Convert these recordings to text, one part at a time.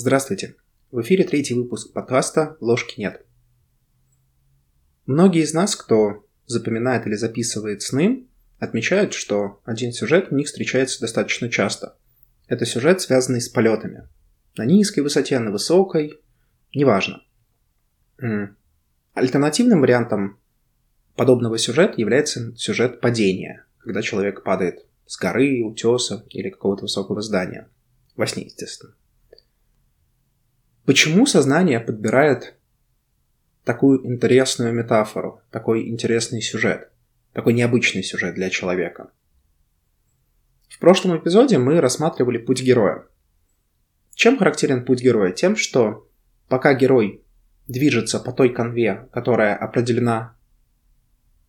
Здравствуйте! В эфире третий выпуск подкаста «Ложки нет». Многие из нас, кто запоминает или записывает сны, отмечают, что один сюжет в них встречается достаточно часто. Это сюжет, связанный с полетами. На низкой высоте, на высокой, неважно. Альтернативным вариантом подобного сюжета является сюжет падения, когда человек падает с горы, утеса или какого-то высокого здания. Во сне, естественно. Почему сознание подбирает такую интересную метафору, такой интересный сюжет, такой необычный сюжет для человека? В прошлом эпизоде мы рассматривали путь героя. Чем характерен путь героя? Тем, что пока герой движется по той конве, которая определена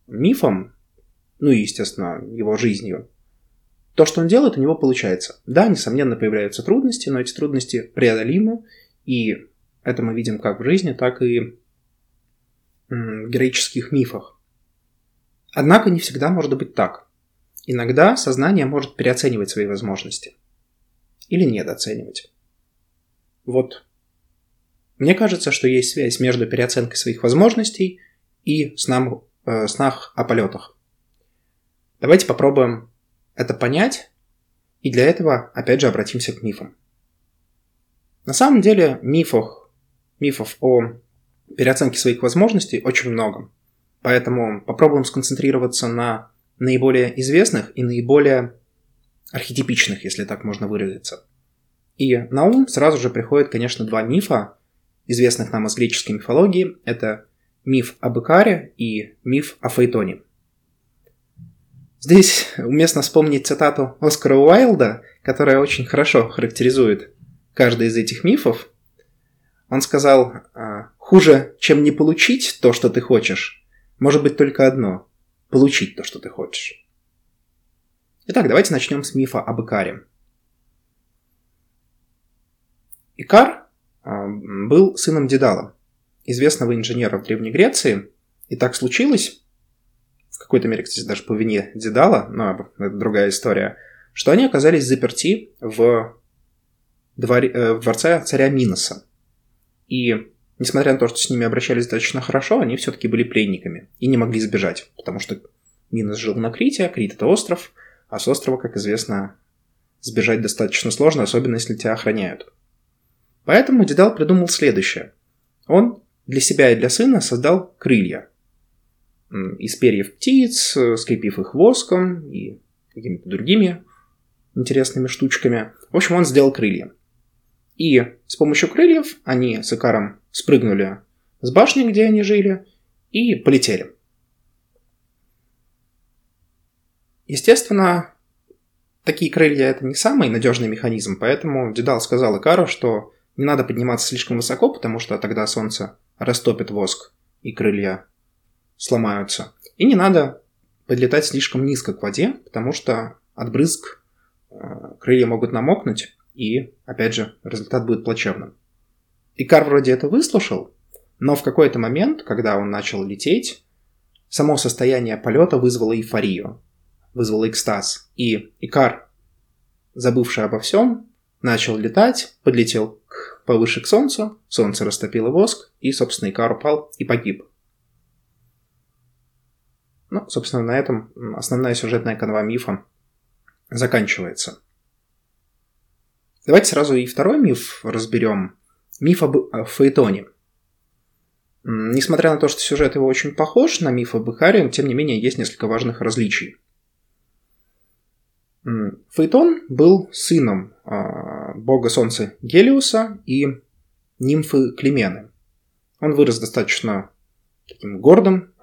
мифом, ну и, естественно, его жизнью, то, что он делает, у него получается. Да, несомненно, появляются трудности, но эти трудности преодолимы, и это мы видим как в жизни, так и в героических мифах. Однако не всегда может быть так. Иногда сознание может переоценивать свои возможности. Или недооценивать. Вот. Мне кажется, что есть связь между переоценкой своих возможностей и сном, э, снах о полетах. Давайте попробуем это понять, и для этого опять же обратимся к мифам. На самом деле мифов, мифов о переоценке своих возможностей очень много. Поэтому попробуем сконцентрироваться на наиболее известных и наиболее архетипичных, если так можно выразиться. И на ум сразу же приходят, конечно, два мифа, известных нам из греческой мифологии. Это миф об Икаре и миф о Фейтоне. Здесь уместно вспомнить цитату Оскара Уайлда, которая очень хорошо характеризует каждый из этих мифов, он сказал, «А, хуже, чем не получить то, что ты хочешь, может быть только одно – получить то, что ты хочешь. Итак, давайте начнем с мифа об Икаре. Икар а, был сыном Дедала, известного инженера в Древней Греции, и так случилось, в какой-то мере, кстати, даже по вине Дедала, но это другая история, что они оказались заперти в двор... Э, в дворце царя Миноса. И несмотря на то, что с ними обращались достаточно хорошо, они все-таки были пленниками и не могли сбежать, потому что Минос жил на Крите, а Крит это остров, а с острова, как известно, сбежать достаточно сложно, особенно если тебя охраняют. Поэтому Дедал придумал следующее. Он для себя и для сына создал крылья. Из перьев птиц, скрепив их воском и какими-то другими интересными штучками. В общем, он сделал крылья. И с помощью крыльев они с Икаром спрыгнули с башни, где они жили, и полетели. Естественно, такие крылья это не самый надежный механизм, поэтому Дедал сказал Икару, что не надо подниматься слишком высоко, потому что тогда солнце растопит воск, и крылья сломаются. И не надо подлетать слишком низко к воде, потому что от брызг э, крылья могут намокнуть, и, опять же, результат будет плачевным. Икар вроде это выслушал, но в какой-то момент, когда он начал лететь, само состояние полета вызвало эйфорию, вызвало экстаз. И Икар, забывший обо всем, начал летать, подлетел к, повыше к Солнцу, Солнце растопило воск, и, собственно, Икар упал и погиб. Ну, собственно, на этом основная сюжетная канва мифа заканчивается. Давайте сразу и второй миф разберем. Миф об Фаэтоне. Несмотря на то, что сюжет его очень похож на миф об Икаре, тем не менее есть несколько важных различий. Фаэтон был сыном а, бога солнца Гелиуса и нимфы Климены. Он вырос достаточно таким гордым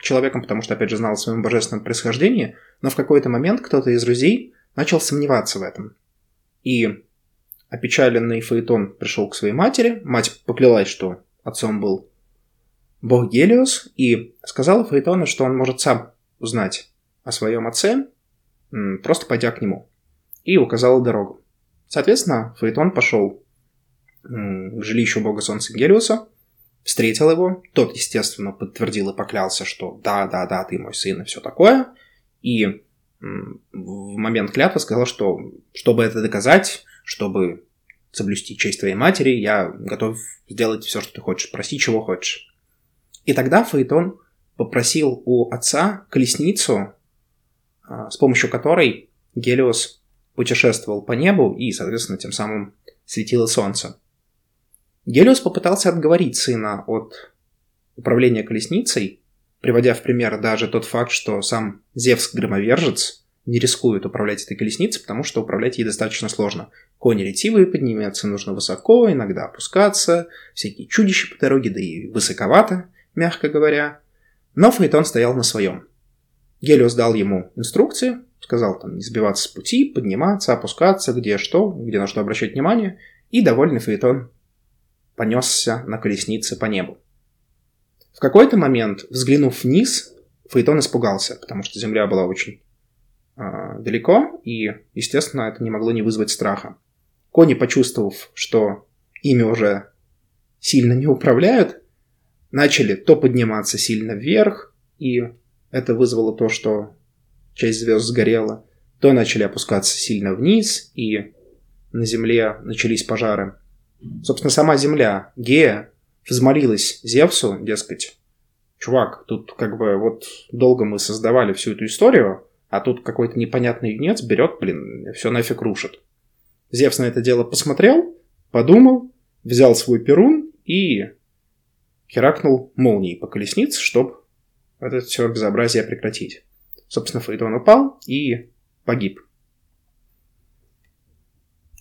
человеком, потому что, опять же, знал о своем божественном происхождении, но в какой-то момент кто-то из друзей начал сомневаться в этом. И Опечаленный Фаэтон пришел к своей матери. Мать поклялась, что отцом был бог Гелиос, и сказала Фаэтону, что он может сам узнать о своем отце, просто пойдя к нему. И указала дорогу. Соответственно, Фаэтон пошел к жилищу бога солнца Гелиоса, встретил его. Тот, естественно, подтвердил и поклялся, что да, да, да, ты мой сын и все такое. И в момент клятвы сказал, что чтобы это доказать, чтобы соблюсти честь твоей матери, я готов сделать все, что ты хочешь, проси, чего хочешь. И тогда Фаэтон попросил у отца колесницу, а, с помощью которой Гелиос путешествовал по небу и, соответственно, тем самым светило солнце. Гелиос попытался отговорить сына от управления колесницей, приводя в пример даже тот факт, что сам Зевс-громовержец не рискует управлять этой колесницей, потому что управлять ей достаточно сложно. Кони ретивые подниматься нужно высоко, иногда опускаться, всякие чудища по дороге, да и высоковато, мягко говоря. Но Фаэтон стоял на своем. Гелиос дал ему инструкции, сказал там не сбиваться с пути, подниматься, опускаться, где что, где на что обращать внимание, и довольный Фаэтон понесся на колеснице по небу. В какой-то момент, взглянув вниз, Фаэтон испугался, потому что земля была очень далеко, и, естественно, это не могло не вызвать страха. Кони, почувствовав, что ими уже сильно не управляют, начали то подниматься сильно вверх, и это вызвало то, что часть звезд сгорела, то начали опускаться сильно вниз, и на Земле начались пожары. Собственно, сама Земля, Гея, взмолилась Зевсу, дескать, чувак, тут как бы вот долго мы создавали всю эту историю, а тут какой-то непонятный юнец берет, блин, все нафиг рушит. Зевс на это дело посмотрел, подумал, взял свой перун и херакнул молнией по колеснице, чтобы это все безобразие прекратить. Собственно, Фаэтон упал и погиб.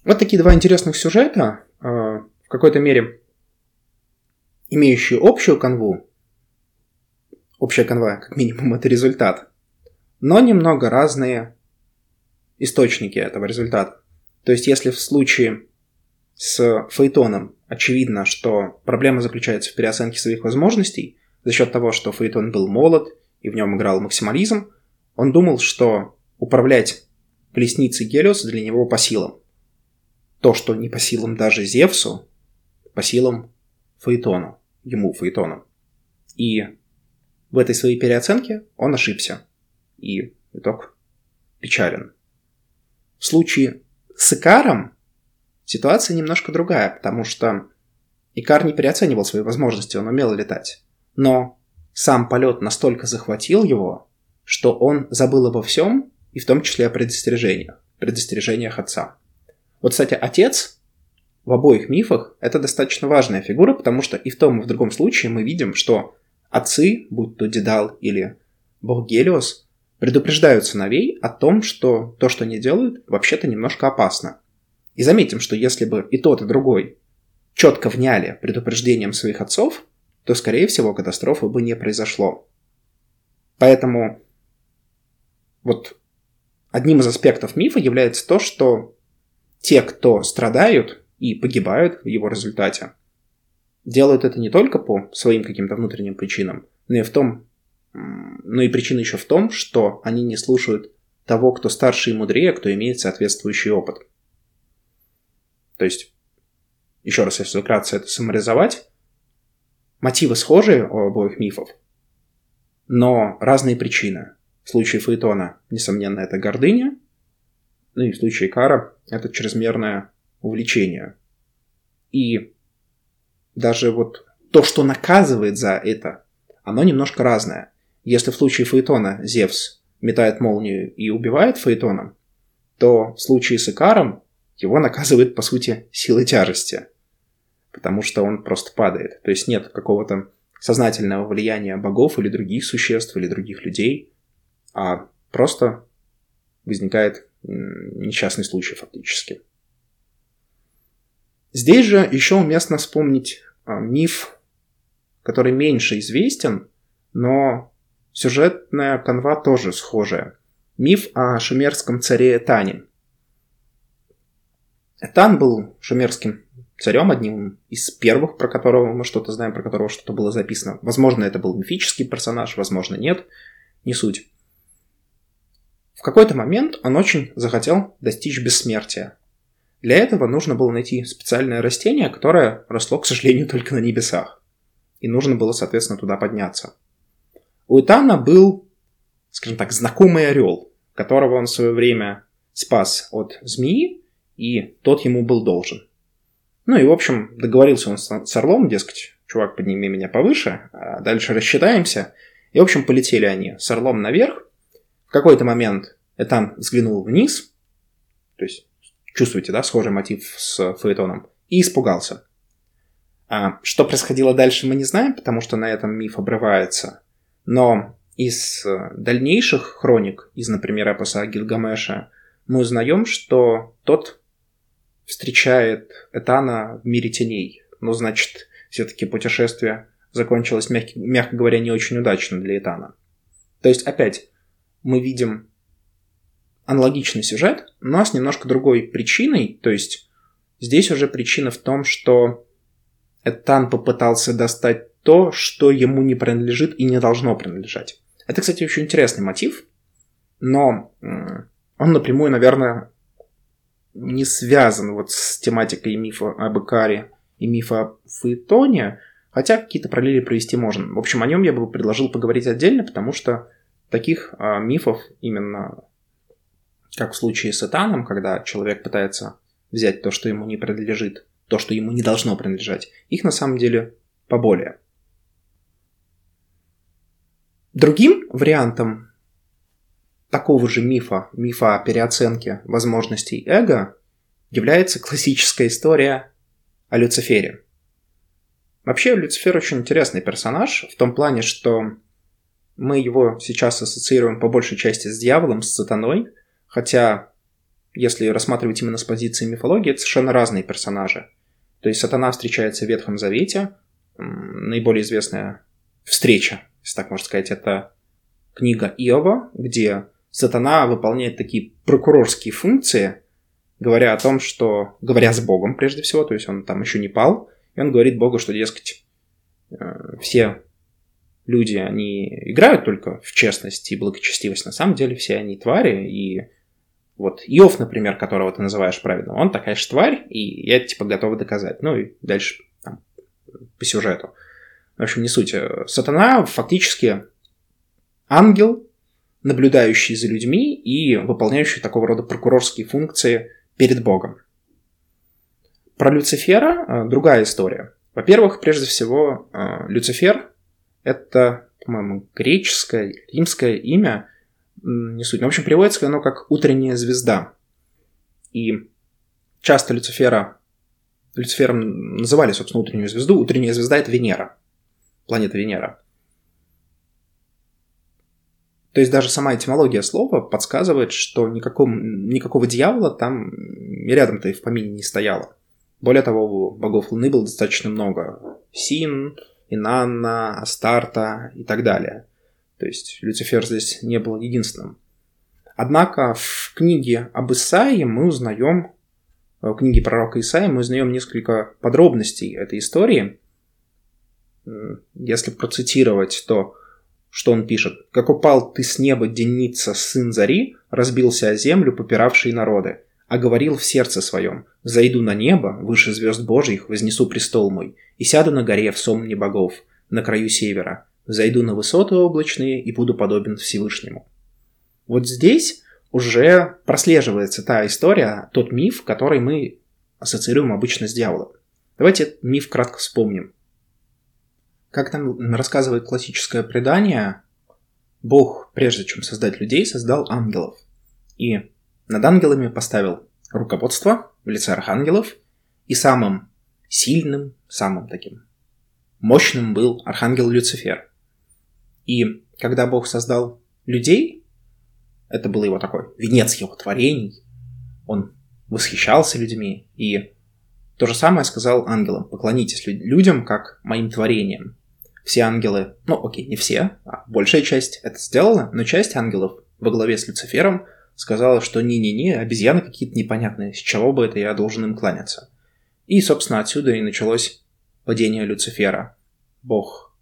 Вот такие два интересных сюжета, э, в какой-то мере имеющие общую канву. Общая канва, как минимум, это результат. Но немного разные источники этого результата. То есть, если в случае с Фейтоном очевидно, что проблема заключается в переоценке своих возможностей за счет того, что Фейтон был молод и в нем играл максимализм, он думал, что управлять колесницей Гелиоса для него по силам. То, что не по силам даже Зевсу, по силам Фаэтону, ему Фаэтону. И в этой своей переоценке он ошибся. И итог печален. В случае с Икаром ситуация немножко другая, потому что Икар не переоценивал свои возможности, он умел летать. Но сам полет настолько захватил его, что он забыл обо всем, и в том числе о предостережениях, предостережениях отца. Вот, кстати, отец в обоих мифах это достаточно важная фигура, потому что и в том, и в другом случае мы видим, что отцы, будь то Дедал или бог Гелиос, предупреждают сыновей о том, что то, что они делают, вообще-то немножко опасно. И заметим, что если бы и тот, и другой четко вняли предупреждением своих отцов, то, скорее всего, катастрофы бы не произошло. Поэтому вот одним из аспектов мифа является то, что те, кто страдают и погибают в его результате, делают это не только по своим каким-то внутренним причинам, но и в том, но и причина еще в том, что они не слушают того, кто старше и мудрее, кто имеет соответствующий опыт. То есть, еще раз, если вкратце это саморизовать, мотивы схожие у обоих мифов, но разные причины. В случае Фаэтона, несомненно, это гордыня, ну и в случае Кара это чрезмерное увлечение. И даже вот то, что наказывает за это, оно немножко разное. Если в случае Фаэтона Зевс метает молнию и убивает Фаэтона, то в случае с Икаром его наказывает, по сути, силой тяжести. Потому что он просто падает. То есть нет какого-то сознательного влияния богов или других существ, или других людей а просто возникает несчастный случай фактически. Здесь же еще уместно вспомнить а, миф, который меньше известен, но сюжетная канва тоже схожая. Миф о шумерском царе Этане. Этан был шумерским царем, одним из первых, про которого мы что-то знаем, про которого что-то было записано. Возможно, это был мифический персонаж, возможно, нет, не суть. В какой-то момент он очень захотел достичь бессмертия. Для этого нужно было найти специальное растение, которое росло, к сожалению, только на небесах. И нужно было, соответственно, туда подняться. У Итана был, скажем так, знакомый орел, которого он в свое время спас от змеи, и тот ему был должен. Ну и, в общем, договорился он с Орлом, дескать, чувак, подними меня повыше, а дальше рассчитаемся. И, в общем, полетели они с Орлом наверх. В какой-то момент Этан взглянул вниз, то есть чувствуете, да, схожий мотив с Фаэтоном, и испугался. А что происходило дальше, мы не знаем, потому что на этом миф обрывается. Но из э, дальнейших хроник, из, например, эпоса Гилгамеша, мы узнаем, что тот встречает Этана в мире теней. Ну, значит, все-таки путешествие закончилось, мягко, мягко говоря, не очень удачно для Этана. То есть, опять, мы видим аналогичный сюжет, но с немножко другой причиной. То есть, здесь уже причина в том, что Этан попытался достать то, что ему не принадлежит и не должно принадлежать. Это, кстати, очень интересный мотив, но он напрямую, наверное, не связан вот с тематикой мифа об Икаре и мифа о Фаэтоне, хотя какие-то параллели провести можно. В общем, о нем я бы предложил поговорить отдельно, потому что таких а, мифов именно как в случае с Этаном, когда человек пытается взять то, что ему не принадлежит, то, что ему не должно принадлежать, их на самом деле поболее. Другим вариантом такого же мифа, мифа о переоценке возможностей эго, является классическая история о Люцифере. Вообще, Люцифер очень интересный персонаж в том плане, что мы его сейчас ассоциируем по большей части с дьяволом, с сатаной, хотя, если рассматривать именно с позиции мифологии, это совершенно разные персонажи. То есть сатана встречается в Ветхом Завете, наиболее известная встреча если так можно сказать, это книга Иова, где сатана выполняет такие прокурорские функции, говоря о том, что... Говоря с Богом, прежде всего, то есть он там еще не пал, и он говорит Богу, что, дескать, э, все люди, они играют только в честность и благочестивость. На самом деле все они твари, и вот Иов, например, которого ты называешь праведным, он такая же тварь, и я это типа готов доказать. Ну и дальше там, по сюжету. В общем, не суть. Сатана фактически ангел, наблюдающий за людьми и выполняющий такого рода прокурорские функции перед Богом. Про Люцифера э, другая история. Во-первых, прежде всего, э, Люцифер — это, по-моему, греческое, римское имя, не суть. Но, в общем, переводится оно как «утренняя звезда». И часто Люцифера, Люцифером называли, собственно, утреннюю звезду. Утренняя звезда — это Венера планета Венера. То есть даже сама этимология слова подсказывает, что никаком, никакого дьявола там рядом-то и в помине не стояло. Более того, богов Луны было достаточно много. Син, Инанна, Астарта и так далее. То есть Люцифер здесь не был единственным. Однако в книге об Исаии мы узнаем, в книге пророка Исаии мы узнаем несколько подробностей этой истории, если процитировать то, что он пишет. «Как упал ты с неба, денница, сын зари, разбился о землю, попиравшие народы, а говорил в сердце своем, «Зайду на небо, выше звезд Божьих, вознесу престол мой, и сяду на горе в сомне богов, на краю севера, зайду на высоты облачные и буду подобен Всевышнему». Вот здесь уже прослеживается та история, тот миф, который мы ассоциируем обычно с дьяволом. Давайте этот миф кратко вспомним. Как там рассказывает классическое предание, Бог, прежде чем создать людей, создал ангелов. И над ангелами поставил руководство в лице архангелов, и самым сильным, самым таким мощным был архангел Люцифер. И когда Бог создал людей, это был его такой венец его творений, он восхищался людьми, и то же самое сказал ангелам, поклонитесь людям как моим творениям все ангелы, ну окей, не все, а большая часть это сделала, но часть ангелов во главе с Люцифером сказала, что не-не-не, обезьяны какие-то непонятные, с чего бы это я должен им кланяться. И, собственно, отсюда и началось падение Люцифера. Бог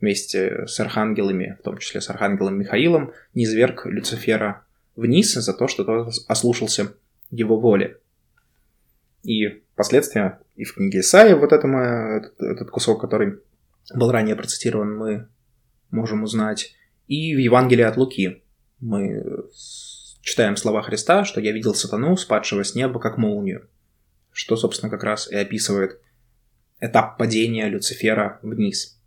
вместе с архангелами, в том числе с архангелом Михаилом, низверг Люцифера вниз за то, что тот ослушался его воли. И последствия и в книге Исаия вот это, этот, этот кусок, который был ранее процитирован, мы можем узнать. И в Евангелии от Луки мы читаем слова Христа, что я видел сатану, спадшего с неба, как молнию. что, собственно, как раз и описывает этап падения Люцифера вниз.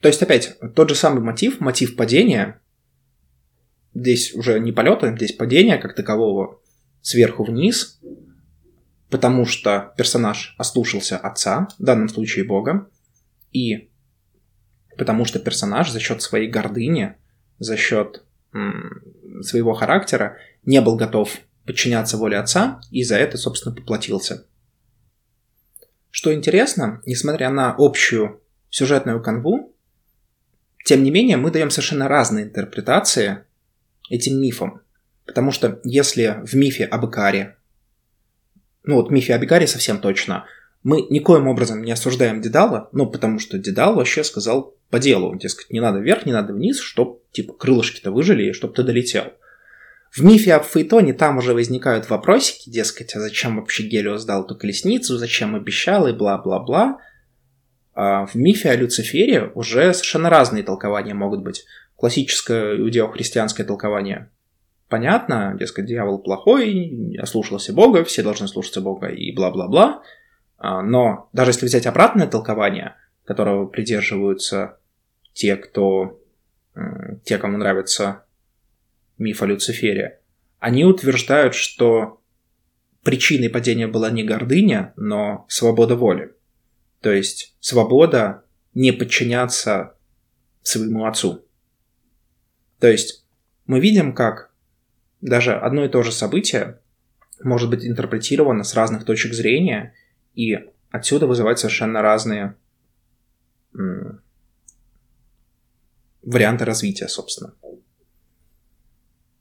То есть, опять, тот же самый мотив, мотив падения, здесь уже не полета, здесь падения как такового сверху вниз, потому что персонаж ослушался отца, в данном случае Бога, и потому что персонаж за счет своей гордыни, за счет своего характера не был готов подчиняться воле отца, и за это, собственно, поплатился. Что интересно, несмотря на общую сюжетную канву, тем не менее мы даем совершенно разные интерпретации этим мифам. Потому что если в мифе об Икаре, ну вот мифе об Икаре совсем точно, мы никоим образом не осуждаем Дедала, ну потому что Дедал вообще сказал по делу, дескать, не надо вверх, не надо вниз, чтоб типа крылышки-то выжили и чтоб ты долетел. В мифе об Фейтоне там уже возникают вопросики, дескать, а зачем вообще Гелиос дал эту колесницу, зачем обещал и бла-бла-бла. А в мифе о Люцифере уже совершенно разные толкования могут быть. Классическое иудео-христианское толкование. Понятно, дескать, дьявол плохой, ослушался Бога, все должны слушаться Бога и бла-бла-бла. А, но даже если взять обратное толкование, которого придерживаются те, кто те, кому нравится миф о Люцифере, они утверждают, что причиной падения была не гордыня, но свобода воли. То есть свобода не подчиняться своему отцу. То есть мы видим, как даже одно и то же событие может быть интерпретировано с разных точек зрения и отсюда вызывать совершенно разные варианты развития, собственно.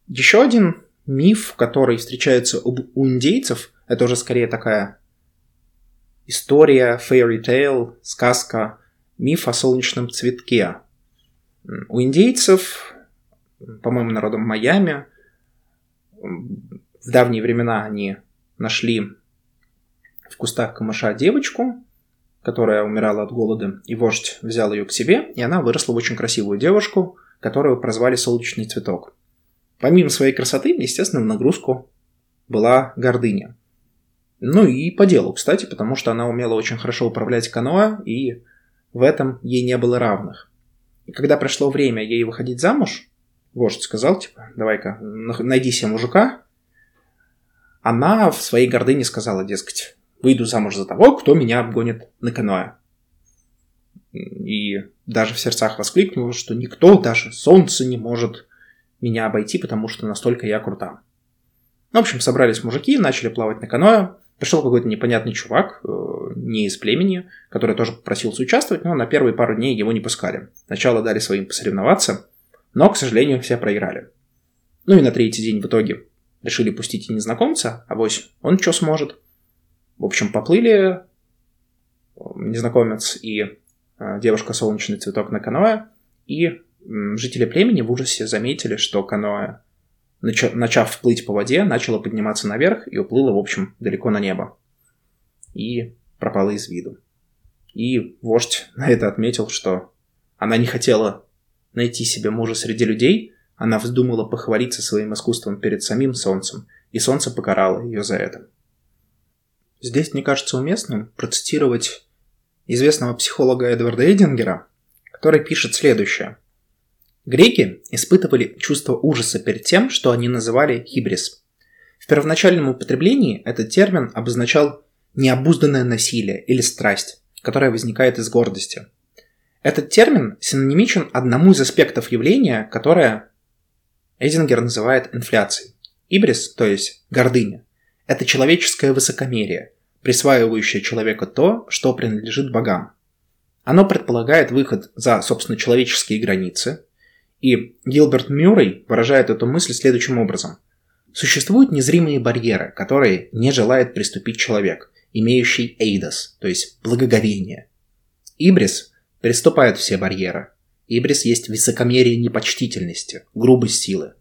Еще один миф, который встречается у индейцев, это уже скорее такая история, fairy tale, сказка, миф о солнечном цветке. У индейцев, по-моему, народом Майами, в давние времена они нашли в кустах камыша девочку, которая умирала от голода, и вождь взял ее к себе, и она выросла в очень красивую девушку, которую прозвали «Солнечный цветок». Помимо своей красоты, естественно, в нагрузку была гордыня. Ну и по делу, кстати, потому что она умела очень хорошо управлять каноэ, и в этом ей не было равных. И когда пришло время ей выходить замуж, вождь сказал, типа, давай-ка, найди себе мужика, она в своей гордыне сказала, дескать, выйду замуж за того, кто меня обгонит на каноэ. И даже в сердцах воскликнула, что никто, даже солнце не может меня обойти, потому что настолько я крута. В общем, собрались мужики, начали плавать на каноэ. Пришел какой-то непонятный чувак, э, не из племени, который тоже попросился участвовать, но на первые пару дней его не пускали. Сначала дали своим посоревноваться, но, к сожалению, все проиграли. Ну и на третий день в итоге решили пустить и незнакомца, а вось он что сможет. В общем, поплыли незнакомец и э, девушка солнечный цветок на каноэ, и жители племени в ужасе заметили, что каноэ, начав плыть по воде, начало подниматься наверх и уплыло, в общем, далеко на небо. И пропало из виду. И вождь на это отметил, что она не хотела найти себе мужа среди людей, она вздумала похвалиться своим искусством перед самим солнцем, и солнце покарало ее за это. Здесь мне кажется уместным процитировать известного психолога Эдварда Эдингера, который пишет следующее. Греки испытывали чувство ужаса перед тем, что они называли хибрис. В первоначальном употреблении этот термин обозначал необузданное насилие или страсть, которая возникает из гордости. Этот термин синонимичен одному из аспектов явления, которое Эйзингер называет инфляцией. Ибрис, то есть гордыня, это человеческое высокомерие, присваивающее человеку то, что принадлежит богам. Оно предполагает выход за, собственно, человеческие границы, и Гилберт Мюррей выражает эту мысль следующим образом. Существуют незримые барьеры, которые не желает приступить человек, имеющий эйдос, то есть благоговение. Ибрис приступает все барьеры. Ибрис есть высокомерие непочтительности, грубость силы.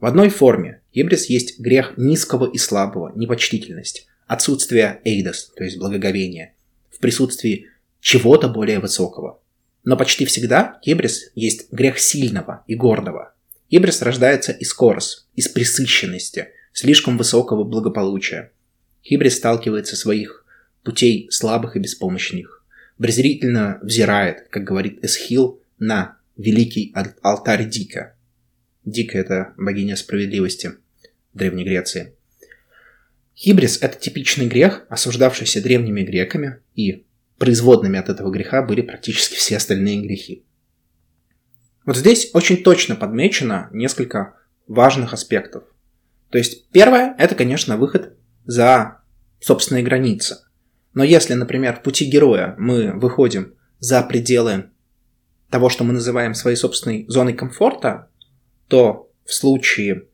В одной форме ибрис есть грех низкого и слабого, непочтительность, отсутствие эйдос, то есть благоговения, в присутствии чего-то более высокого – но почти всегда ибрис есть грех сильного и гордого. Ибрис рождается из корос, из пресыщенности, слишком высокого благополучия. Хибрис сталкивается своих путей слабых и беспомощных. Презрительно взирает, как говорит Эсхил, на великий алтарь Дика. Дика – это богиня справедливости в Древней Греции. Хибрис – это типичный грех, осуждавшийся древними греками, и производными от этого греха были практически все остальные грехи. Вот здесь очень точно подмечено несколько важных аспектов. То есть первое – это, конечно, выход за собственные границы. Но если, например, в пути героя мы выходим за пределы того, что мы называем своей собственной зоной комфорта, то в случае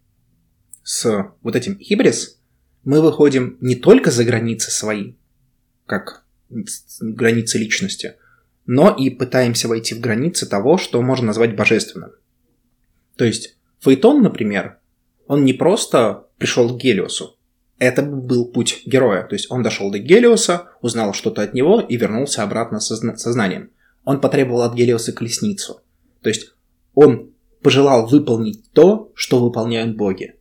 с вот этим хибрис мы выходим не только за границы свои, как границы личности, но и пытаемся войти в границы того, что можно назвать божественным. То есть Фейтон, например, он не просто пришел к Гелиосу, это был путь героя. То есть он дошел до Гелиоса, узнал что-то от него и вернулся обратно с сознанием. Он потребовал от Гелиоса колесницу. То есть он пожелал выполнить то, что выполняют боги.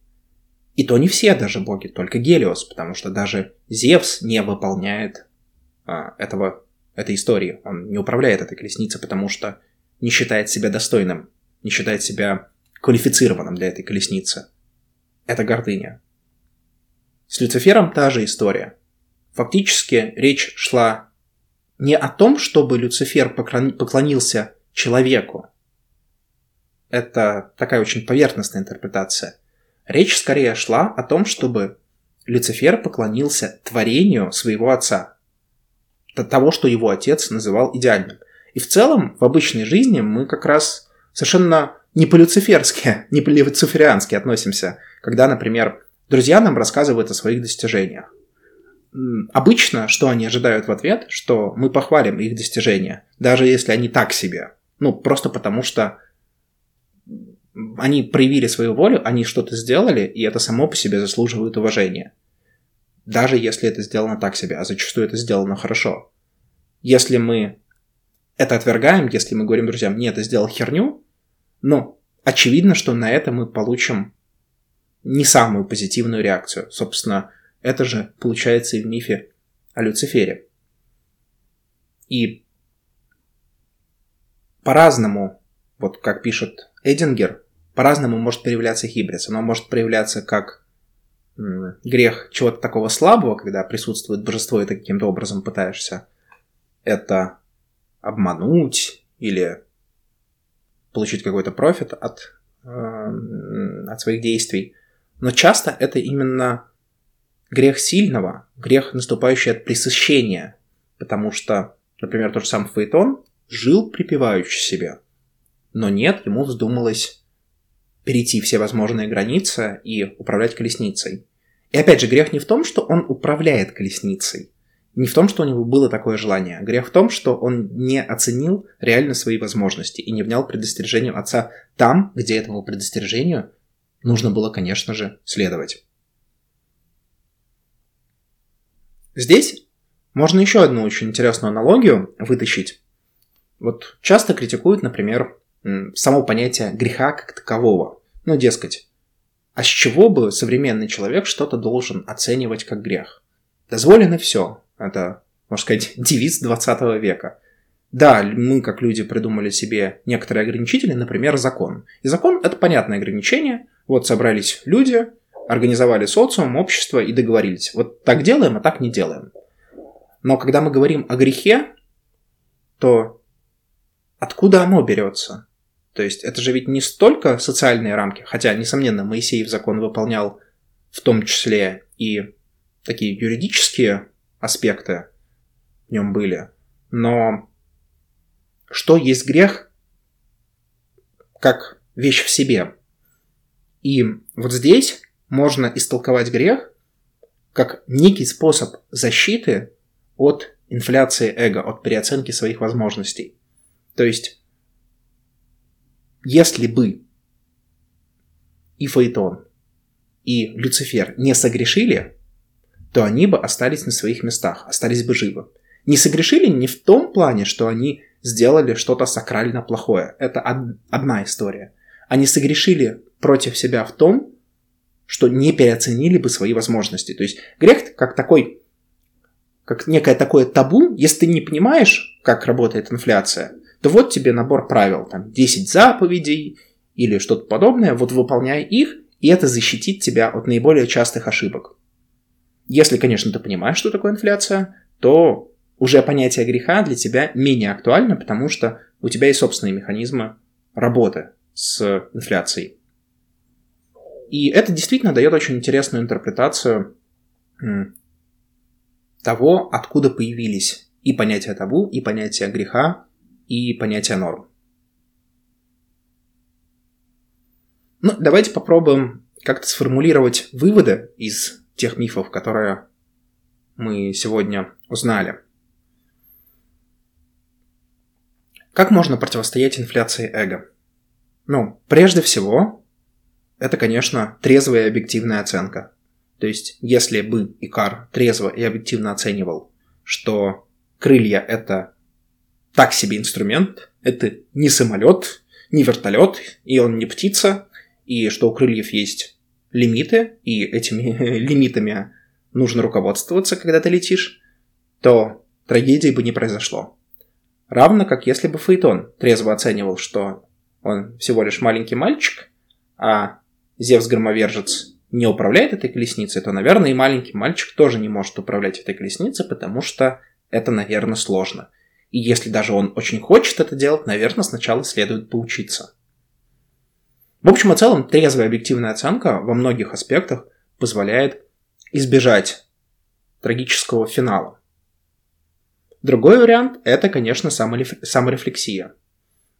И то не все даже боги, только Гелиос, потому что даже Зевс не выполняет а, этого, этой истории. Он не управляет этой колесницей, потому что не считает себя достойным, не считает себя квалифицированным для этой колесницы. Это гордыня. С Люцифером та же история. Фактически речь шла не о том, чтобы Люцифер поклонился человеку. Это такая очень поверхностная интерпретация. Речь скорее шла о том, чтобы Люцифер поклонился творению своего отца. Того, что его отец называл идеальным. И в целом, в обычной жизни мы как раз совершенно не по-люциферски, не по-люцифериански относимся, когда, например, друзья нам рассказывают о своих достижениях. Обычно, что они ожидают в ответ, что мы похвалим их достижения, даже если они так себе. Ну, просто потому что они проявили свою волю, они что-то сделали, и это само по себе заслуживает уважения. Даже если это сделано так себе, а зачастую это сделано хорошо. Если мы это отвергаем, если мы говорим друзьям, нет, ты сделал херню, ну, очевидно, что на это мы получим не самую позитивную реакцию. Собственно, это же получается и в мифе о Люцифере. И по-разному, вот как пишет Эдингер, по-разному может проявляться хибрис. Оно может проявляться как грех чего-то такого слабого, когда присутствует божество, и ты каким-то образом пытаешься это обмануть или получить какой-то профит от, э, от своих действий. Но часто это именно грех сильного, грех, наступающий от пресыщения. Потому что, например, тот же сам Фейтон жил припеваючи себе. Но нет, ему вздумалось перейти все возможные границы и управлять колесницей. И опять же, грех не в том, что он управляет колесницей, не в том, что у него было такое желание. Грех в том, что он не оценил реально свои возможности и не внял предостережению отца там, где этому предостережению нужно было, конечно же, следовать. Здесь можно еще одну очень интересную аналогию вытащить. Вот часто критикуют, например, само понятие греха как такового. Ну, дескать, а с чего бы современный человек что-то должен оценивать как грех? Дозволено все. Это, можно сказать, девиз 20 века. Да, мы, как люди, придумали себе некоторые ограничители, например, закон. И закон – это понятное ограничение. Вот собрались люди, организовали социум, общество и договорились. Вот так делаем, а так не делаем. Но когда мы говорим о грехе, то откуда оно берется? То есть это же ведь не столько социальные рамки, хотя, несомненно, Моисеев закон выполнял в том числе и такие юридические аспекты в нем были. Но что есть грех как вещь в себе? И вот здесь можно истолковать грех как некий способ защиты от инфляции эго, от переоценки своих возможностей. То есть если бы и Фаэтон, и Люцифер не согрешили, то они бы остались на своих местах, остались бы живы. Не согрешили не в том плане, что они сделали что-то сакрально плохое. Это одна история. Они согрешили против себя в том, что не переоценили бы свои возможности. То есть грех как такой, как некое такое табу, если ты не понимаешь, как работает инфляция, то вот тебе набор правил, там 10 заповедей или что-то подобное, вот выполняй их, и это защитит тебя от наиболее частых ошибок. Если, конечно, ты понимаешь, что такое инфляция, то уже понятие греха для тебя менее актуально, потому что у тебя есть собственные механизмы работы с инфляцией. И это действительно дает очень интересную интерпретацию того, откуда появились и понятие табу, и понятие греха, и понятие норм. Ну, давайте попробуем как-то сформулировать выводы из тех мифов, которые мы сегодня узнали. Как можно противостоять инфляции эго? Ну, прежде всего, это, конечно, трезвая и объективная оценка. То есть, если бы Икар трезво и объективно оценивал, что крылья — это так себе инструмент, это не самолет, не вертолет, и он не птица, и что у крыльев есть лимиты, и этими лимитами нужно руководствоваться, когда ты летишь, то трагедии бы не произошло. Равно как если бы Фейтон трезво оценивал, что он всего лишь маленький мальчик, а Зевс-громовержец не управляет этой колесницей, то, наверное, и маленький мальчик тоже не может управлять этой колесницей, потому что это, наверное, сложно. И если даже он очень хочет это делать, наверное, сначала следует поучиться. В общем и целом, трезвая объективная оценка во многих аспектах позволяет избежать трагического финала. Другой вариант – это, конечно, саморефлексия.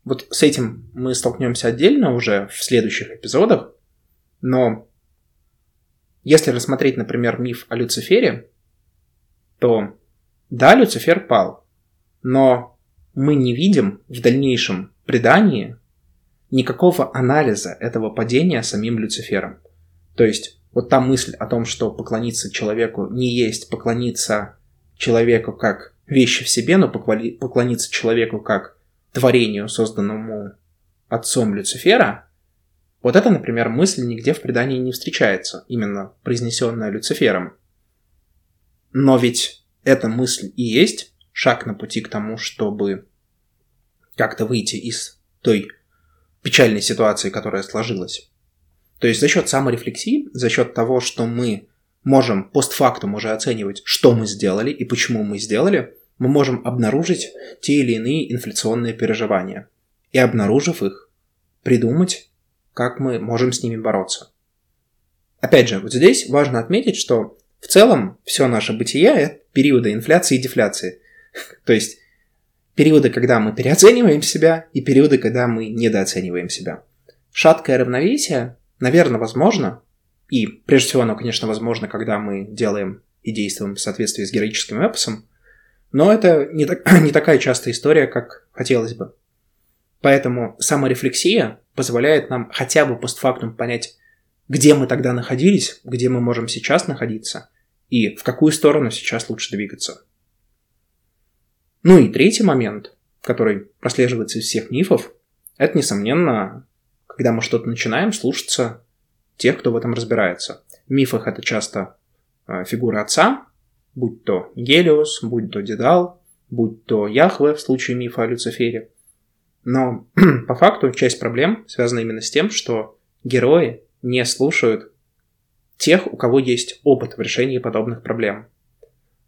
Вот с этим мы столкнемся отдельно уже в следующих эпизодах, но если рассмотреть, например, миф о Люцифере, то да, Люцифер пал, но мы не видим в дальнейшем предании никакого анализа этого падения самим Люцифером. То есть вот та мысль о том, что поклониться человеку не есть поклониться человеку как вещи в себе, но поклониться человеку как творению, созданному отцом Люцифера, вот это, например, мысль нигде в предании не встречается, именно произнесенная Люцифером. Но ведь эта мысль и есть шаг на пути к тому, чтобы как-то выйти из той печальной ситуации, которая сложилась. То есть за счет саморефлексии, за счет того, что мы можем постфактум уже оценивать, что мы сделали и почему мы сделали, мы можем обнаружить те или иные инфляционные переживания. И обнаружив их, придумать, как мы можем с ними бороться. Опять же, вот здесь важно отметить, что в целом все наше бытие – это периоды инфляции и дефляции. То есть периоды, когда мы переоцениваем себя, и периоды, когда мы недооцениваем себя. Шаткое равновесие, наверное, возможно, и прежде всего оно, конечно, возможно, когда мы делаем и действуем в соответствии с героическим эпосом, но это не, так, не такая частая история, как хотелось бы. Поэтому саморефлексия позволяет нам хотя бы постфактум понять, где мы тогда находились, где мы можем сейчас находиться, и в какую сторону сейчас лучше двигаться. Ну и третий момент, который прослеживается из всех мифов, это, несомненно, когда мы что-то начинаем, слушаться тех, кто в этом разбирается. В мифах это часто э, фигура отца, будь то Гелиос, будь то Дедал, будь то Яхве в случае мифа о Люцифере. Но по факту часть проблем связана именно с тем, что герои не слушают тех, у кого есть опыт в решении подобных проблем.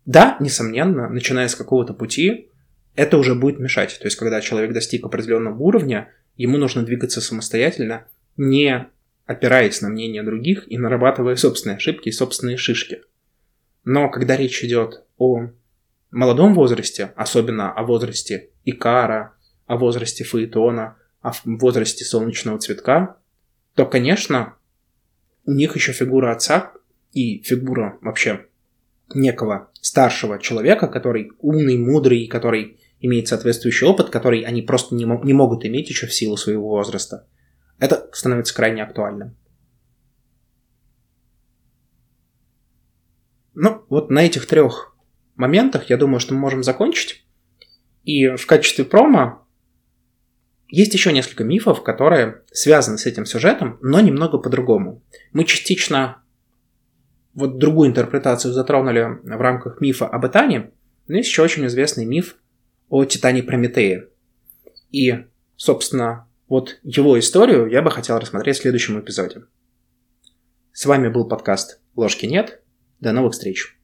Да, несомненно, начиная с какого-то пути, это уже будет мешать. То есть, когда человек достиг определенного уровня, ему нужно двигаться самостоятельно, не опираясь на мнение других и нарабатывая собственные ошибки и собственные шишки. Но когда речь идет о молодом возрасте, особенно о возрасте Икара, о возрасте Фаэтона, о возрасте солнечного цветка, то, конечно, у них еще фигура отца и фигура вообще некого старшего человека, который умный, мудрый, который имеет соответствующий опыт, который они просто не, не могут иметь еще в силу своего возраста. Это становится крайне актуальным. Ну, вот на этих трех моментах я думаю, что мы можем закончить. И в качестве промо Есть еще несколько мифов, которые связаны с этим сюжетом, но немного по-другому. Мы частично вот другую интерпретацию затронули в рамках мифа об Итане, но есть еще очень известный миф о Титане Прометее. И, собственно, вот его историю я бы хотел рассмотреть в следующем эпизоде. С вами был подкаст «Ложки нет». До новых встреч!